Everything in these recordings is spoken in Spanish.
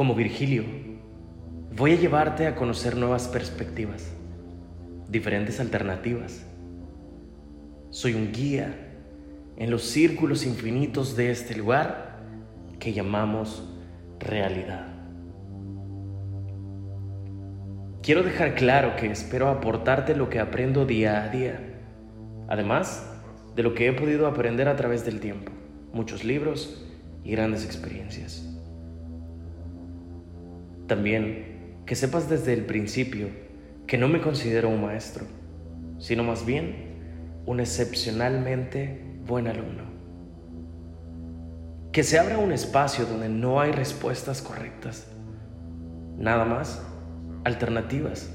Como Virgilio, voy a llevarte a conocer nuevas perspectivas, diferentes alternativas. Soy un guía en los círculos infinitos de este lugar que llamamos realidad. Quiero dejar claro que espero aportarte lo que aprendo día a día, además de lo que he podido aprender a través del tiempo, muchos libros y grandes experiencias. También que sepas desde el principio que no me considero un maestro, sino más bien un excepcionalmente buen alumno. Que se abra un espacio donde no hay respuestas correctas, nada más alternativas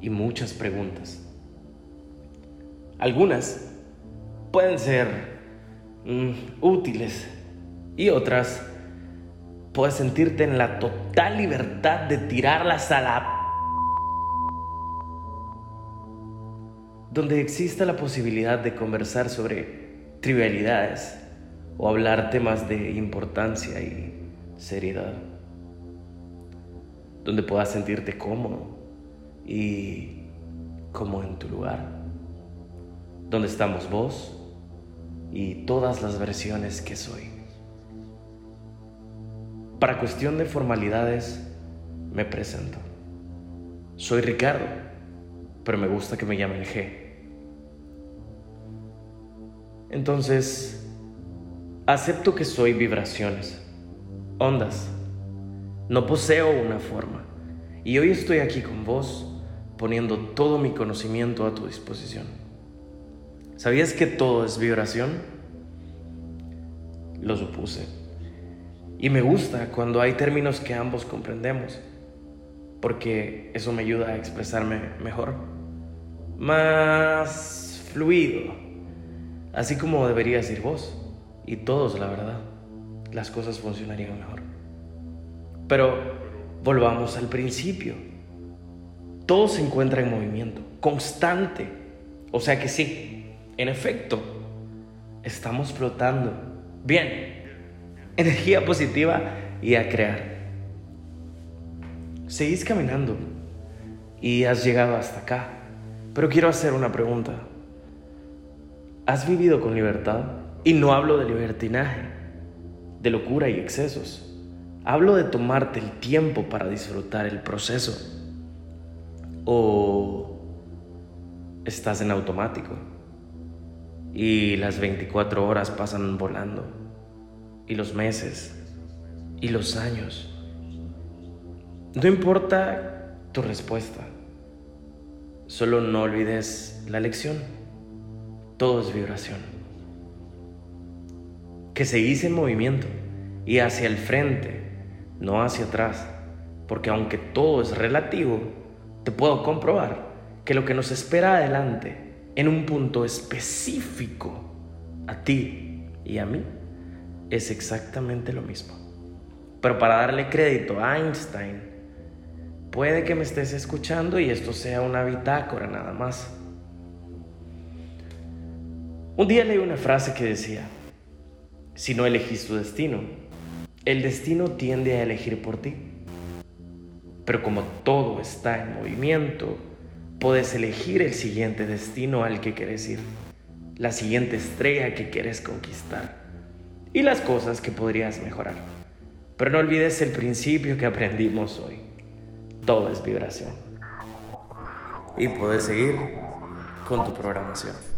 y muchas preguntas. Algunas pueden ser mm, útiles y otras puedes sentirte en la total libertad de tirarlas a la... donde exista la posibilidad de conversar sobre trivialidades o hablar temas de importancia y seriedad, donde puedas sentirte cómodo y como en tu lugar, donde estamos vos y todas las versiones que soy. Para cuestión de formalidades, me presento. Soy Ricardo, pero me gusta que me llamen G. Entonces, acepto que soy vibraciones, ondas. No poseo una forma. Y hoy estoy aquí con vos, poniendo todo mi conocimiento a tu disposición. ¿Sabías que todo es vibración? Lo supuse. Y me gusta cuando hay términos que ambos comprendemos, porque eso me ayuda a expresarme mejor, más fluido, así como debería decir vos, y todos, la verdad, las cosas funcionarían mejor. Pero volvamos al principio. Todo se encuentra en movimiento, constante. O sea que sí, en efecto, estamos flotando. Bien, energía positiva y a crear. Seguís caminando y has llegado hasta acá, pero quiero hacer una pregunta. ¿Has vivido con libertad? Y no hablo de libertinaje, de locura y excesos. Hablo de tomarte el tiempo para disfrutar el proceso. ¿O estás en automático? Y las 24 horas pasan volando y los meses y los años. No importa tu respuesta, solo no olvides la lección. Todo es vibración. Que seguís en movimiento y hacia el frente, no hacia atrás, porque aunque todo es relativo, te puedo comprobar que lo que nos espera adelante, en un punto específico, a ti y a mí, es exactamente lo mismo. Pero para darle crédito a Einstein, puede que me estés escuchando y esto sea una bitácora nada más. Un día leí una frase que decía, si no elegís tu destino, el destino tiende a elegir por ti. Pero como todo está en movimiento, puedes elegir el siguiente destino al que quieres ir, la siguiente estrella que quieres conquistar y las cosas que podrías mejorar. Pero no olvides el principio que aprendimos hoy. Todo es vibración. Y puedes seguir con tu programación.